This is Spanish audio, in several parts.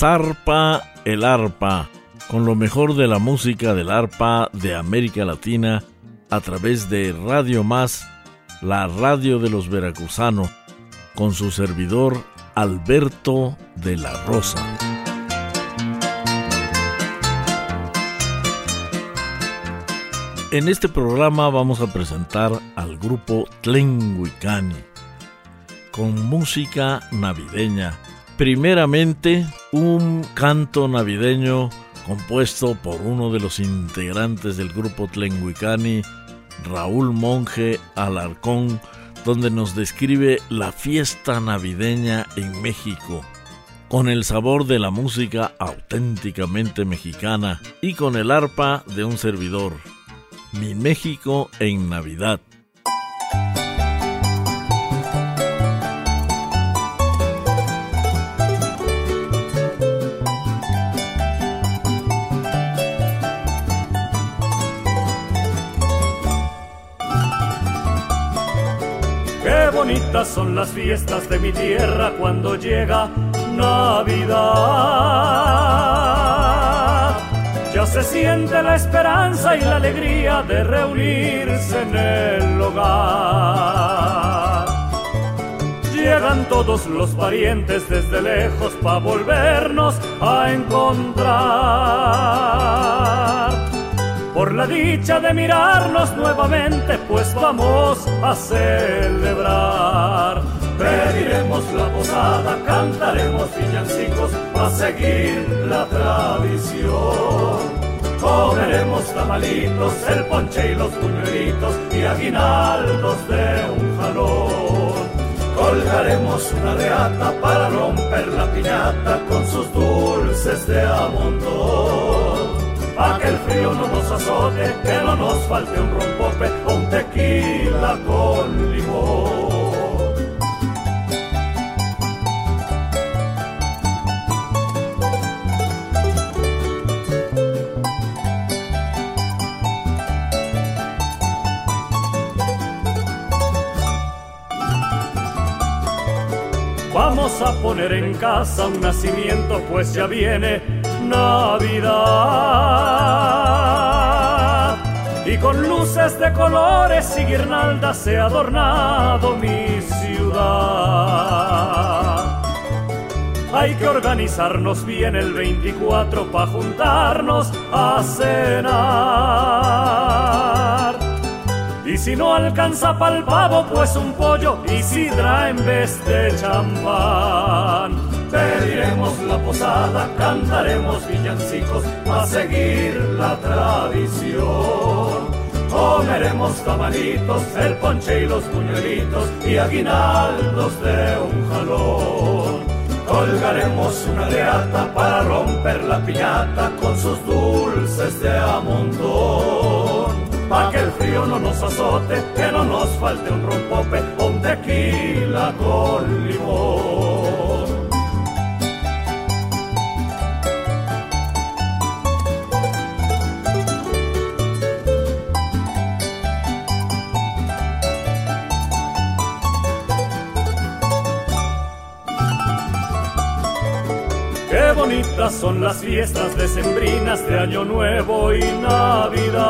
Zarpa el arpa, con lo mejor de la música del arpa de América Latina a través de Radio Más, la radio de los veracruzanos, con su servidor Alberto de la Rosa. En este programa vamos a presentar al grupo Tlenguicani con música navideña primeramente un canto navideño compuesto por uno de los integrantes del grupo Tlenguicani, Raúl Monje Alarcón, donde nos describe la fiesta navideña en México, con el sabor de la música auténticamente mexicana y con el arpa de un servidor. Mi México en Navidad. Son las fiestas de mi tierra cuando llega Navidad. Ya se siente la esperanza y la alegría de reunirse en el hogar. Llegan todos los parientes desde lejos para volvernos a encontrar por la dicha de mirarnos nuevamente, pues vamos a celebrar. Pediremos la posada, cantaremos villancicos a seguir la tradición. Comeremos tamalitos, el ponche y los puñuelitos y aguinaldos de un jalón. Colgaremos una reata para romper la piñata con sus dulces de amontón pa' que el frío no nos azote, que no nos falte un rompope o un tequila con limón. Vamos a poner en casa un nacimiento, pues ya viene Navidad. Y con luces de colores y guirnaldas he adornado mi ciudad. Hay que organizarnos bien el 24 para juntarnos a cenar. Y si no alcanza pa'l pavo, pues un pollo y sidra en vez de champán. Pediremos la posada, cantaremos villancicos a seguir la tradición. Comeremos tamalitos, el ponche y los puñuelitos y aguinaldos de un jalón. Colgaremos una leata para romper la piñata con sus dulces de amontón. Pa' que el frío no nos azote, que no nos falte un rompope un tequila con limón. Son las fiestas decembrinas de Año Nuevo y Navidad.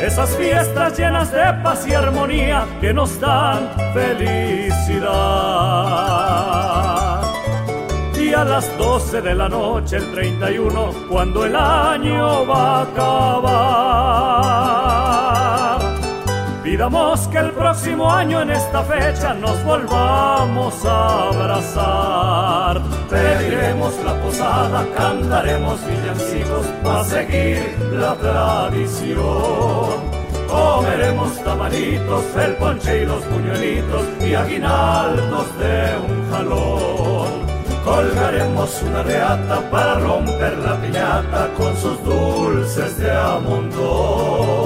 Esas fiestas llenas de paz y armonía que nos dan felicidad. las 12 de la noche, el 31, cuando el año va a acabar. Pidamos que el próximo año en esta fecha nos volvamos a abrazar. Pediremos la posada, cantaremos villancicos para seguir la tradición. Comeremos tamaritos, el ponche y los puñuelitos y aguinaldos de un jalón. Colgaremos una reata para romper la piñata con sus dulces de amontón.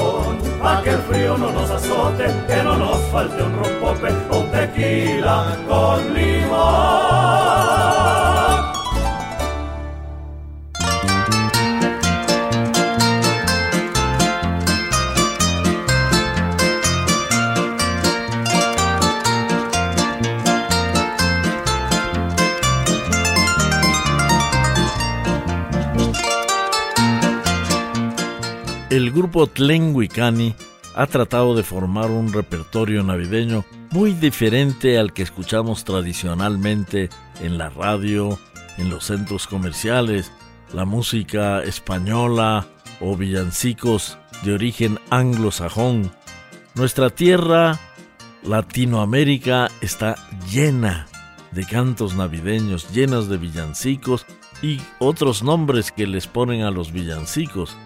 Que el frío no nos azote, que no nos falte un rompope o tequila con limón. el grupo Tlenguicani ha tratado de formar un repertorio navideño muy diferente al que escuchamos tradicionalmente en la radio, en los centros comerciales, la música española o villancicos de origen anglosajón. Nuestra tierra, Latinoamérica, está llena de cantos navideños, llenas de villancicos y otros nombres que les ponen a los villancicos.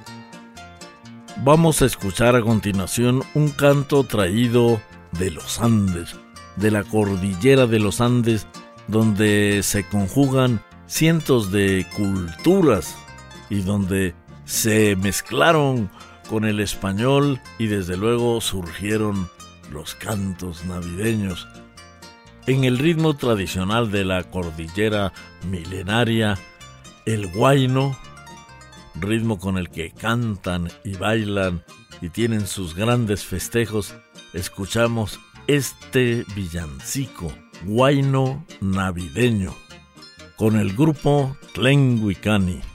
Vamos a escuchar a continuación un canto traído de los Andes, de la cordillera de los Andes, donde se conjugan cientos de culturas y donde se mezclaron con el español y desde luego surgieron los cantos navideños. En el ritmo tradicional de la cordillera milenaria, el guayno ritmo con el que cantan y bailan y tienen sus grandes festejos, escuchamos este villancico, guayno navideño, con el grupo Tlenguicani.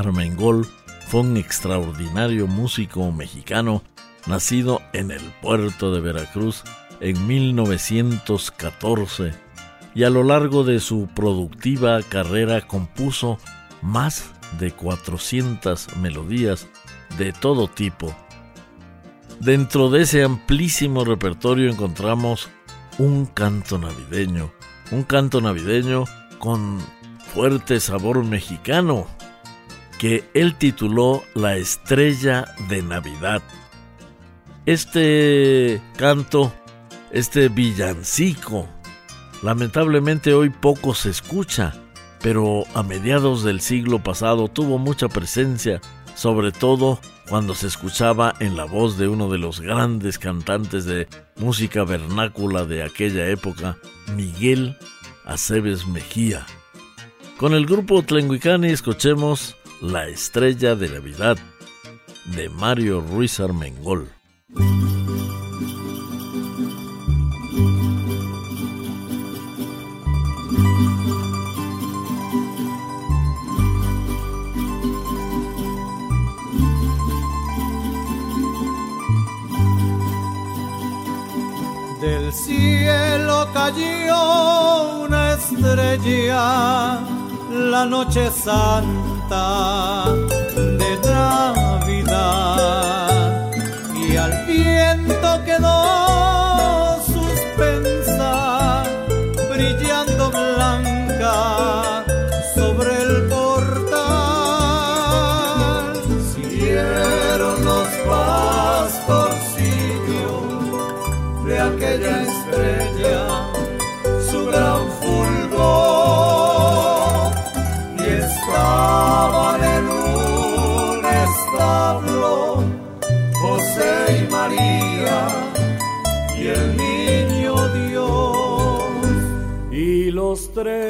Armengol fue un extraordinario músico mexicano nacido en el puerto de Veracruz en 1914 y a lo largo de su productiva carrera compuso más de 400 melodías de todo tipo. Dentro de ese amplísimo repertorio encontramos un canto navideño, un canto navideño con fuerte sabor mexicano que él tituló La Estrella de Navidad. Este canto, este villancico, lamentablemente hoy poco se escucha, pero a mediados del siglo pasado tuvo mucha presencia, sobre todo cuando se escuchaba en la voz de uno de los grandes cantantes de música vernácula de aquella época, Miguel Aceves Mejía. Con el grupo Tlenguicani escuchemos La Estrella de Navidad de Mario Ruiz Armengol. Del cielo cayó una estrella la noche santa de Navidad y al viento quedó y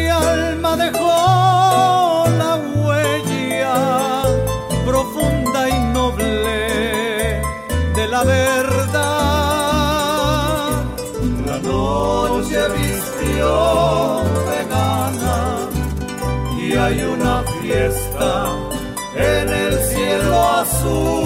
hay una fiesta en el cielo azul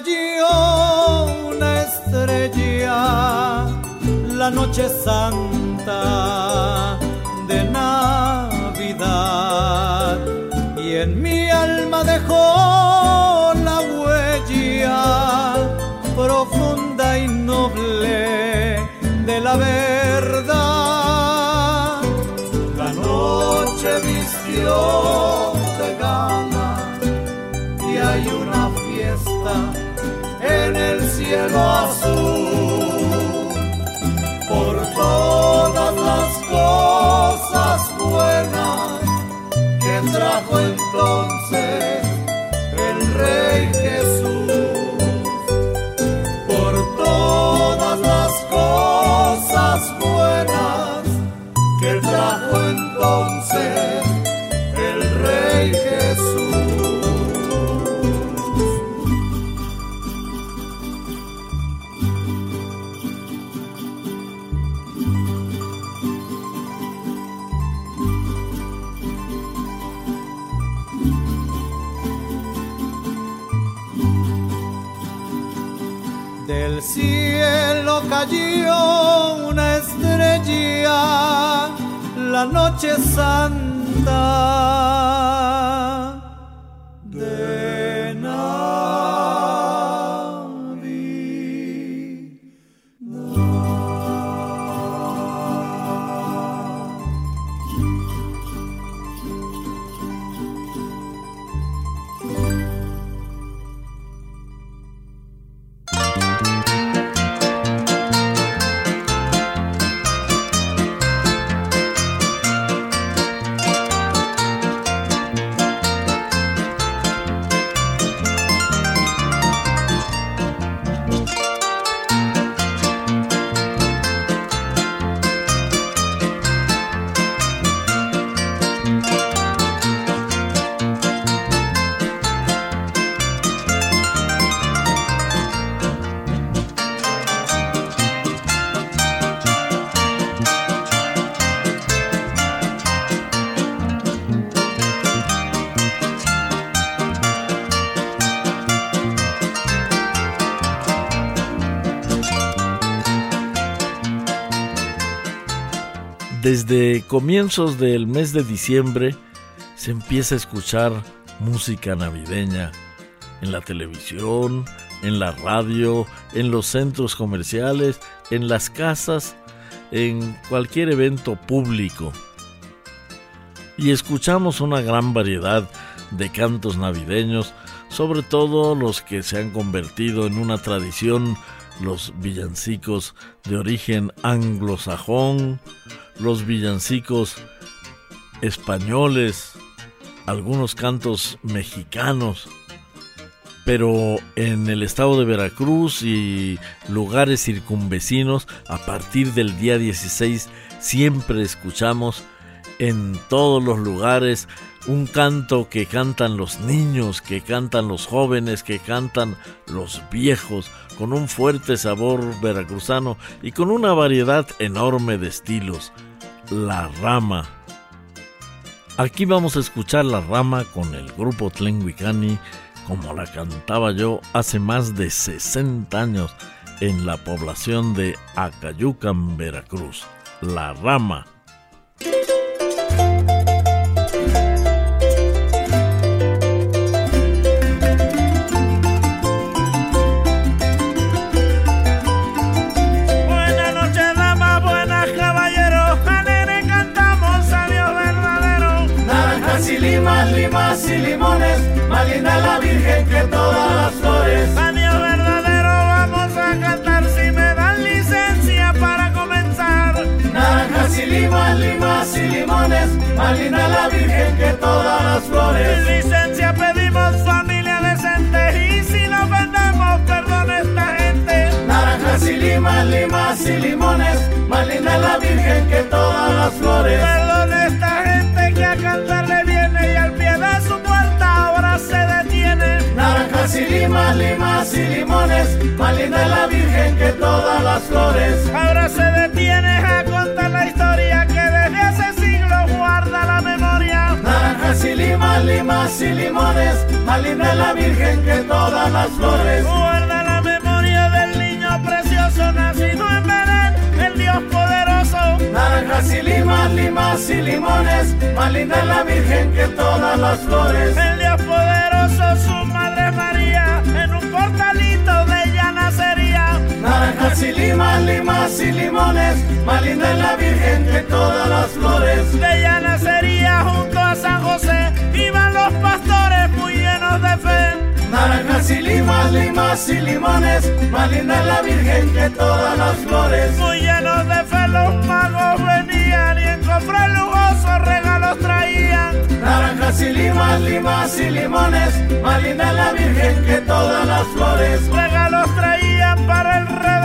cayó una estrella, la noche santa de Navidad. Y en mi alma dejó la huella profunda y noble de la verdad. La noche vistió de gama y hay una en el cielo azul. Por todas las cosas buenas que trajo entonces cayó una estrella, la noche santa Desde comienzos del mes de diciembre se empieza a escuchar música navideña en la televisión, en la radio, en los centros comerciales, en las casas, en cualquier evento público. Y escuchamos una gran variedad de cantos navideños, sobre todo los que se han convertido en una tradición, los villancicos de origen anglosajón, los villancicos españoles, algunos cantos mexicanos, pero en el estado de Veracruz y lugares circunvecinos, a partir del día 16 siempre escuchamos en todos los lugares un canto que cantan los niños, que cantan los jóvenes, que cantan los viejos, con un fuerte sabor veracruzano y con una variedad enorme de estilos. La rama. Aquí vamos a escuchar la rama con el grupo Tlenguicani como la cantaba yo hace más de 60 años en la población de Acayucan, Veracruz. La rama. La Virgen que todas las flores. A Dios verdadero vamos a cantar si me dan licencia para comenzar. Naranjas y limas, limas, y limones, más linda la Virgen que todas las flores. Licencia pedimos familia decente y si nos vendemos, perdón esta gente. Naranjas y limas, limas y limones, más linda la Virgen que todas las flores. Perdón esta gente limas y limones, más linda la Virgen que todas las flores. Ahora se detiene a contar la historia que desde hace siglos guarda la memoria. Naranjas y limas, limas y limones, más linda la Virgen que todas las flores. Guarda la memoria del niño precioso nacido en Belén, el Dios poderoso. Naranjas y limas, limas y limones, más linda la Virgen que todas las flores. El Dios poderoso, su Naranjas y limas, limas y limones, más linda la Virgen que todas las flores. De ella nacería junto a San José, iban los pastores muy llenos de fe. Naranjas y limas, limas y limones, más linda la Virgen que todas las flores. Muy llenos de fe los magos venían y en cofres lujosos regalos traían. Naranjas y limas, limas y limones, más linda la Virgen que todas las flores. Regalos traían para el Redentor,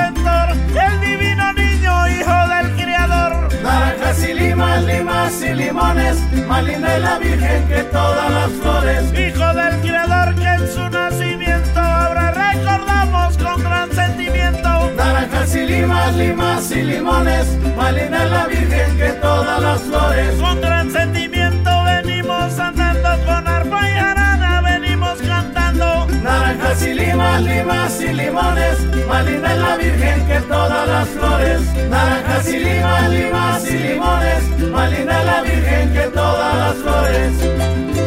Naranjas y limas, limas y limones, más linda la Virgen que todas las flores. Hijo del Criador que en su nacimiento ahora recordamos con gran sentimiento. Naranjas y limas, limas y limones, más linda la Virgen que todas las flores. Con gran sentimiento venimos andando con arpa y jarana, venimos cantando. Naranjas y limas, limas y limones, más linda la Virgen que todas las flores. Naranjas y limas, limas y limones, más linda la Virgen que todas las flores.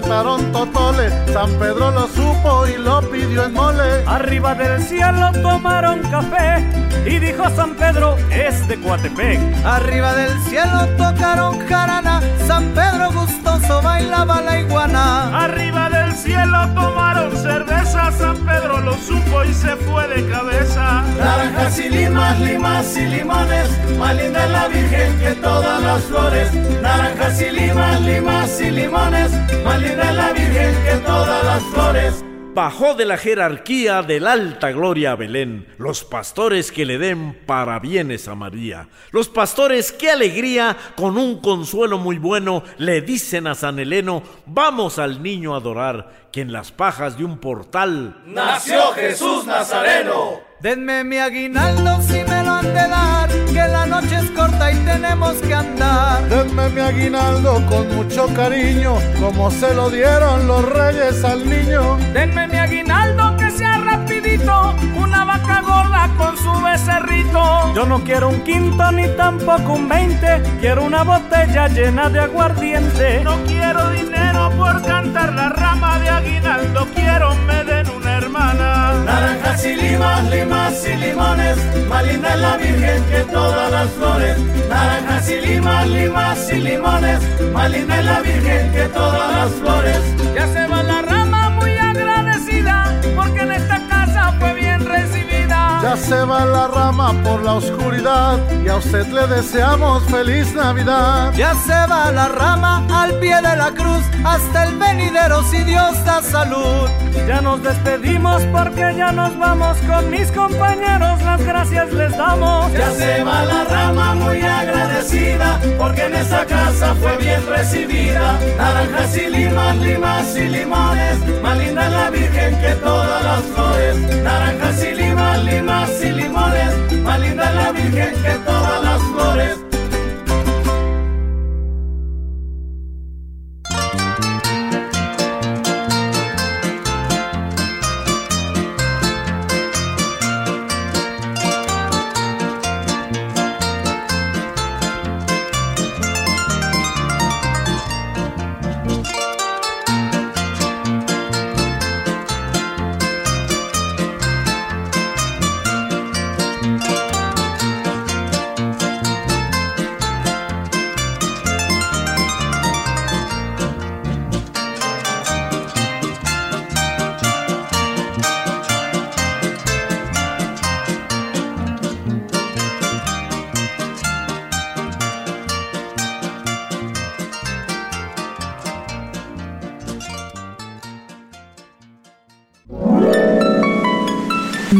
Mataron totoles, San Pedro lo supo y lo pidió en mole. Arriba del cielo tomaron café y dijo San Pedro es de Coatepec. Arriba del cielo tocaron jarana, San Pedro gustoso bailaba la iguana. Naranjas y limas, limas y limones, más linda la Virgen que todas las flores. Naranjas y limas, limas y limones, más linda la Virgen que todas las flores. Bajó de la jerarquía de la alta gloria a Belén, los pastores que le den parabienes a María, los pastores qué alegría, con un consuelo muy bueno, le dicen a San Heleno, vamos al niño a adorar, que en las pajas de un portal Nació Jesús Nazareno. Denme mi aguinaldo si me lo han de dar, que la noche es corta y tenemos que andar. Denme mi aguinaldo con mucho cariño, como se lo dieron los reyes al niño. Denme mi aguinaldo que sea rapidito, una vaca Yo no quiero un quinto ni tampoco un veinte, quiero una botella llena de aguardiente. No quiero dinero por cantar la rama de aguinaldo, quiero me den una hermana. Naranjas y limas, limas y limones, más linda es la Virgen que todas las flores. Naranjas y limas, limas y limones, más linda es la Virgen que todas las flores. Ya se va la Ya se va la rama por la oscuridad y a usted le deseamos feliz Navidad. Ya se va la rama al pie de la cruz, hasta el venidero si Dios da salud. Ya nos despedimos porque ya nos vamos con mis compañeros, las gracias les damos. Ya se va la rama muy agradecida, porque en esta casa fue bien recibida. Naranjas y limas, limas y limones, más linda la Virgen que todas las Naranjas y limas, limas y limones, más linda la Virgen que todas las flores.